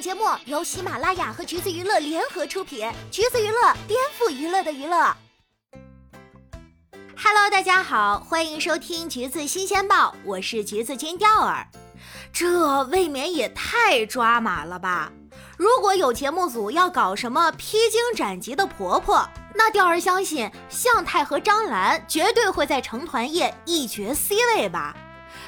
节目由喜马拉雅和橘子娱乐联合出品，橘子娱乐颠覆娱乐的娱乐。Hello，大家好，欢迎收听橘子新鲜报，我是橘子金钓儿。这未免也太抓马了吧！如果有节目组要搞什么披荆斩棘的婆婆，那钓儿相信向太和张兰绝对会在成团夜一决 C 位吧。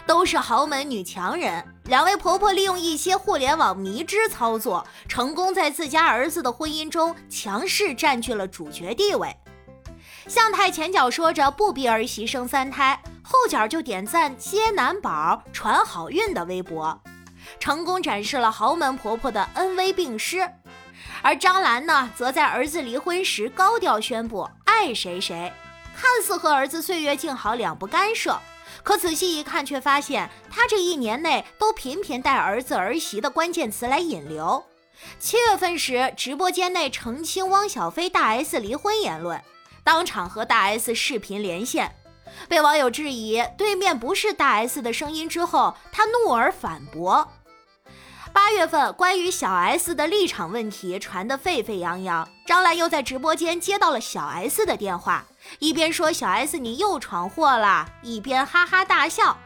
都是豪门女强人，两位婆婆利用一些互联网迷之操作，成功在自家儿子的婚姻中强势占据了主角地位。向太前脚说着不逼儿媳生三胎，后脚就点赞接男宝传好运的微博，成功展示了豪门婆婆的恩威并施。而张兰呢，则在儿子离婚时高调宣布爱谁谁，看似和儿子岁月静好两不干涉。可仔细一看，却发现他这一年内都频频带儿子儿媳的关键词来引流。七月份时，直播间内澄清汪小菲大 S 离婚言论，当场和大 S 视频连线，被网友质疑对面不是大 S 的声音之后，他怒而反驳。八月份，关于小 S 的立场问题传得沸沸扬扬，张兰又在直播间接到了小 S 的电话。一边说小 S 你又闯祸了，一边哈哈大笑。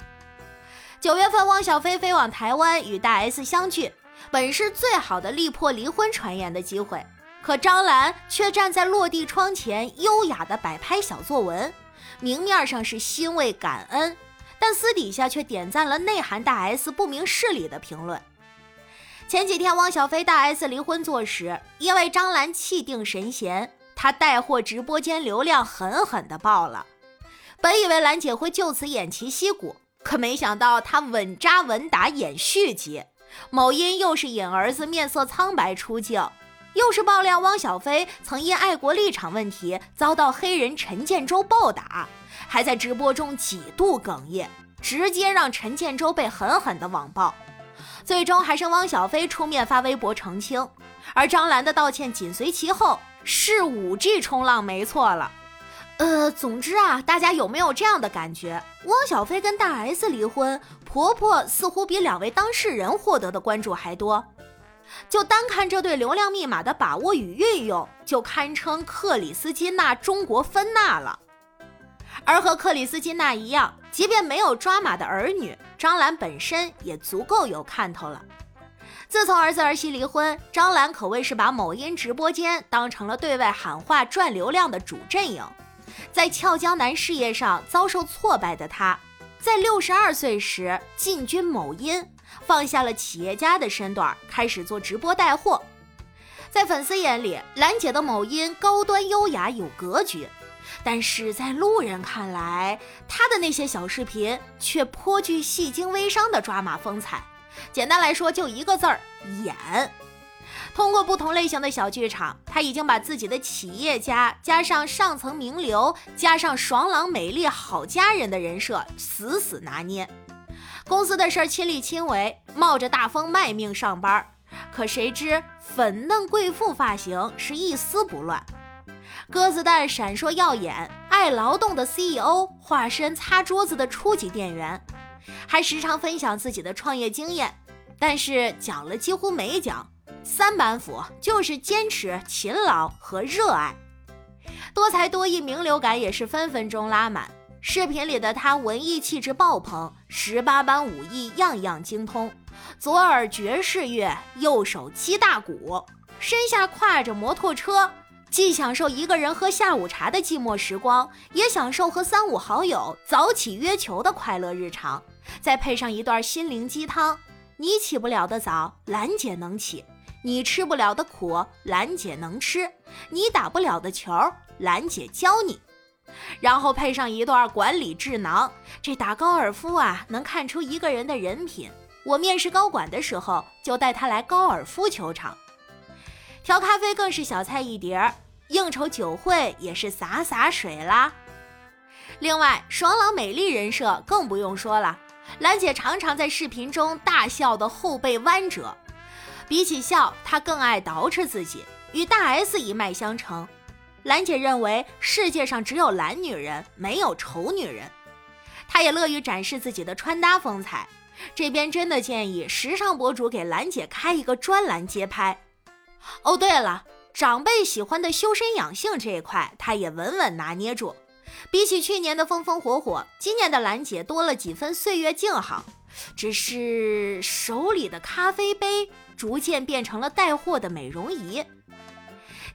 九月份，汪小菲飞往台湾与大 S 相聚，本是最好的力破离婚传言的机会，可张兰却站在落地窗前，优雅的摆拍小作文，明面上是欣慰感恩，但私底下却点赞了内涵大 S 不明事理的评论。前几天，汪小菲大 S 离婚作时，因为张兰气定神闲。他带货直播间流量狠狠的爆了，本以为兰姐会就此偃旗息鼓，可没想到她稳扎稳打演续集。某音又是引儿子面色苍白出镜，又是爆料汪小菲曾因爱国立场问题遭到黑人陈建州暴打，还在直播中几度哽咽，直接让陈建州被狠狠的网暴。最终还是汪小菲出面发微博澄清，而张兰的道歉紧随其后。是五 G 冲浪没错了，呃，总之啊，大家有没有这样的感觉？汪小菲跟大 S 离婚，婆婆似乎比两位当事人获得的关注还多。就单看这对流量密码的把握与运用，就堪称克里斯金娜中国芬娜了。而和克里斯金娜一样，即便没有抓马的儿女，张兰本身也足够有看头了。自从儿子儿媳离婚，张兰可谓是把某音直播间当成了对外喊话赚流量的主阵营。在俏江南事业上遭受挫败的她，在六十二岁时进军某音，放下了企业家的身段，开始做直播带货。在粉丝眼里，兰姐的某音高端优雅有格局，但是在路人看来，他的那些小视频却颇具戏精微商的抓马风采。简单来说，就一个字儿演。通过不同类型的小剧场，他已经把自己的企业家加上上层名流加上爽朗美丽好家人的人设死死拿捏。公司的事儿亲力亲为，冒着大风卖命上班。可谁知粉嫩贵妇发型是一丝不乱，鸽子蛋闪烁耀眼，爱劳动的 CEO 化身擦桌子的初级店员。还时常分享自己的创业经验，但是讲了几乎没讲。三板斧就是坚持、勤劳和热爱。多才多艺，名流感也是分分钟拉满。视频里的他文艺气质爆棚，十八般武艺样样精通，左耳爵士乐，右手击大鼓，身下挎着摩托车，既享受一个人喝下午茶的寂寞时光，也享受和三五好友早起约球的快乐日常。再配上一段心灵鸡汤，你起不了的早，兰姐能起；你吃不了的苦，兰姐能吃；你打不了的球，兰姐教你。然后配上一段管理智囊，这打高尔夫啊，能看出一个人的人品。我面试高管的时候，就带他来高尔夫球场。调咖啡更是小菜一碟儿，应酬酒会也是洒洒水啦。另外，爽朗美丽人设更不用说了。兰姐常常在视频中大笑的后背弯折，比起笑，她更爱捯饬自己，与大 S 一脉相承。兰姐认为世界上只有懒女人，没有丑女人。她也乐于展示自己的穿搭风采，这边真的建议时尚博主给兰姐开一个专栏接拍。哦，对了，长辈喜欢的修身养性这一块，她也稳稳拿捏住。比起去年的风风火火，今年的兰姐多了几分岁月静好，只是手里的咖啡杯逐渐变成了带货的美容仪。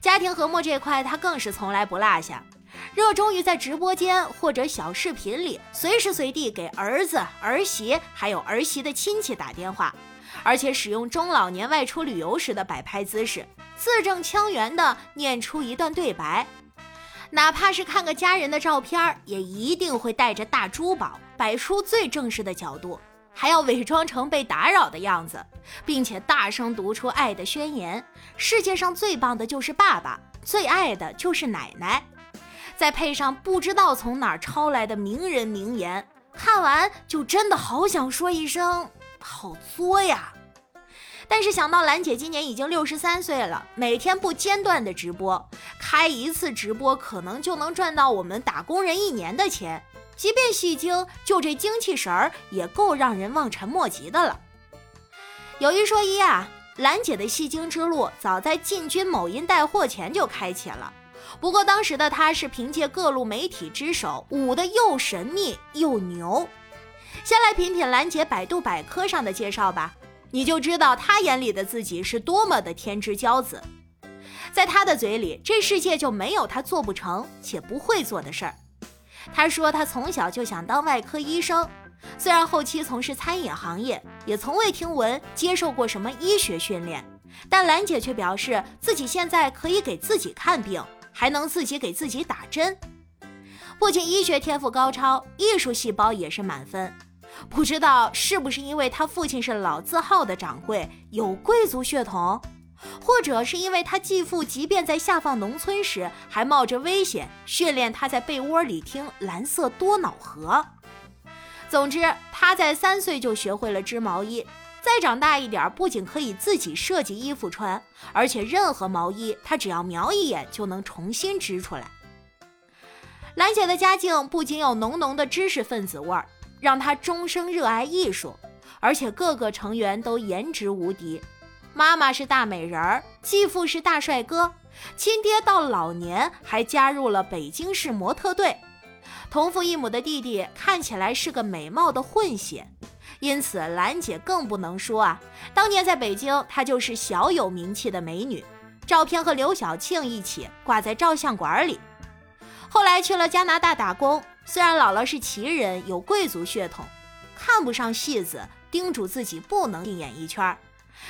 家庭和睦这块，她更是从来不落下。热衷于在直播间或者小视频里随时随地给儿子、儿媳还有儿媳的亲戚打电话，而且使用中老年外出旅游时的摆拍姿势，字正腔圆地念出一段对白。哪怕是看个家人的照片，也一定会带着大珠宝，摆出最正式的角度，还要伪装成被打扰的样子，并且大声读出爱的宣言：世界上最棒的就是爸爸，最爱的就是奶奶。再配上不知道从哪儿抄来的名人名言，看完就真的好想说一声好作呀！但是想到兰姐今年已经六十三岁了，每天不间断的直播，开一次直播可能就能赚到我们打工人一年的钱，即便戏精，就这精气神儿也够让人望尘莫及的了。有一说一啊，兰姐的戏精之路早在进军某音带货前就开启了。不过当时的她是凭借各路媒体之手舞得又神秘又牛。先来品品兰姐百度百科上的介绍吧，你就知道她眼里的自己是多么的天之骄子。在她的嘴里，这世界就没有她做不成且不会做的事儿。她说她从小就想当外科医生，虽然后期从事餐饮行业，也从未听闻接受过什么医学训练，但兰姐却表示自己现在可以给自己看病。还能自己给自己打针，不仅医学天赋高超，艺术细胞也是满分。不知道是不是因为他父亲是老字号的掌柜，有贵族血统，或者是因为他继父即便在下放农村时，还冒着危险训练他在被窝里听蓝色多瑙河。总之，他在三岁就学会了织毛衣。再长大一点，不仅可以自己设计衣服穿，而且任何毛衣他只要瞄一眼就能重新织出来。兰姐的家境不仅有浓浓的知识分子味儿，让她终生热爱艺术，而且各个成员都颜值无敌。妈妈是大美人儿，继父是大帅哥，亲爹到老年还加入了北京市模特队，同父异母的弟弟看起来是个美貌的混血。因此，兰姐更不能说啊，当年在北京，她就是小有名气的美女，照片和刘晓庆一起挂在照相馆里。后来去了加拿大打工，虽然姥姥是旗人，有贵族血统，看不上戏子，叮嘱自己不能进演艺圈，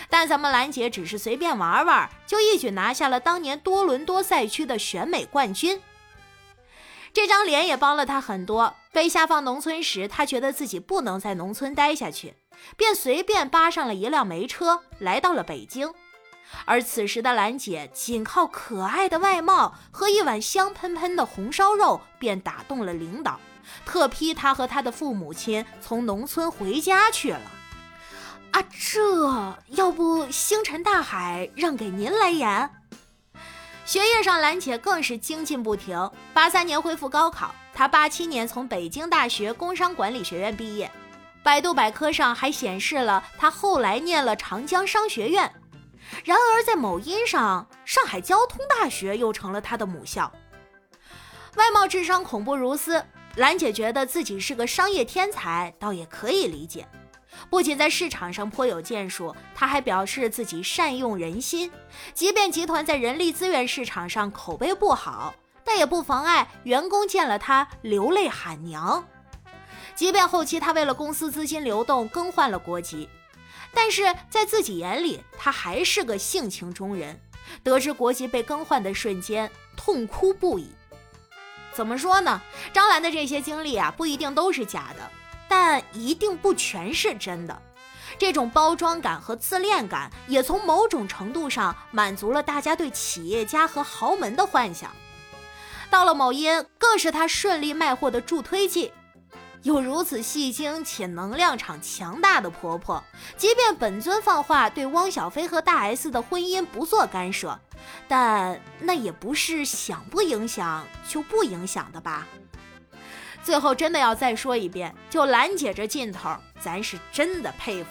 但咱们兰姐只是随便玩玩，就一举拿下了当年多伦多赛区的选美冠军。这张脸也帮了他很多。被下放农村时，他觉得自己不能在农村待下去，便随便扒上了一辆煤车，来到了北京。而此时的兰姐，仅靠可爱的外貌和一碗香喷喷的红烧肉，便打动了领导，特批他和他的父母亲从农村回家去了。啊，这要不星辰大海让给您来演？学业上，兰姐更是精进不停。八三年恢复高考，她八七年从北京大学工商管理学院毕业。百度百科上还显示了她后来念了长江商学院。然而在某音上，上海交通大学又成了她的母校。外貌智商恐怖如斯，兰姐觉得自己是个商业天才，倒也可以理解。不仅在市场上颇有建树，他还表示自己善用人心。即便集团在人力资源市场上口碑不好，但也不妨碍员工见了他流泪喊娘。即便后期他为了公司资金流动更换了国籍，但是在自己眼里，他还是个性情中人。得知国籍被更换的瞬间，痛哭不已。怎么说呢？张兰的这些经历啊，不一定都是假的。但一定不全是真的，这种包装感和自恋感也从某种程度上满足了大家对企业家和豪门的幻想。到了某音，更是他顺利卖货的助推剂。有如此戏精且能量场强大的婆婆，即便本尊放话对汪小菲和大 S 的婚姻不做干涉，但那也不是想不影响就不影响的吧。最后真的要再说一遍，就兰姐这劲头，咱是真的佩服。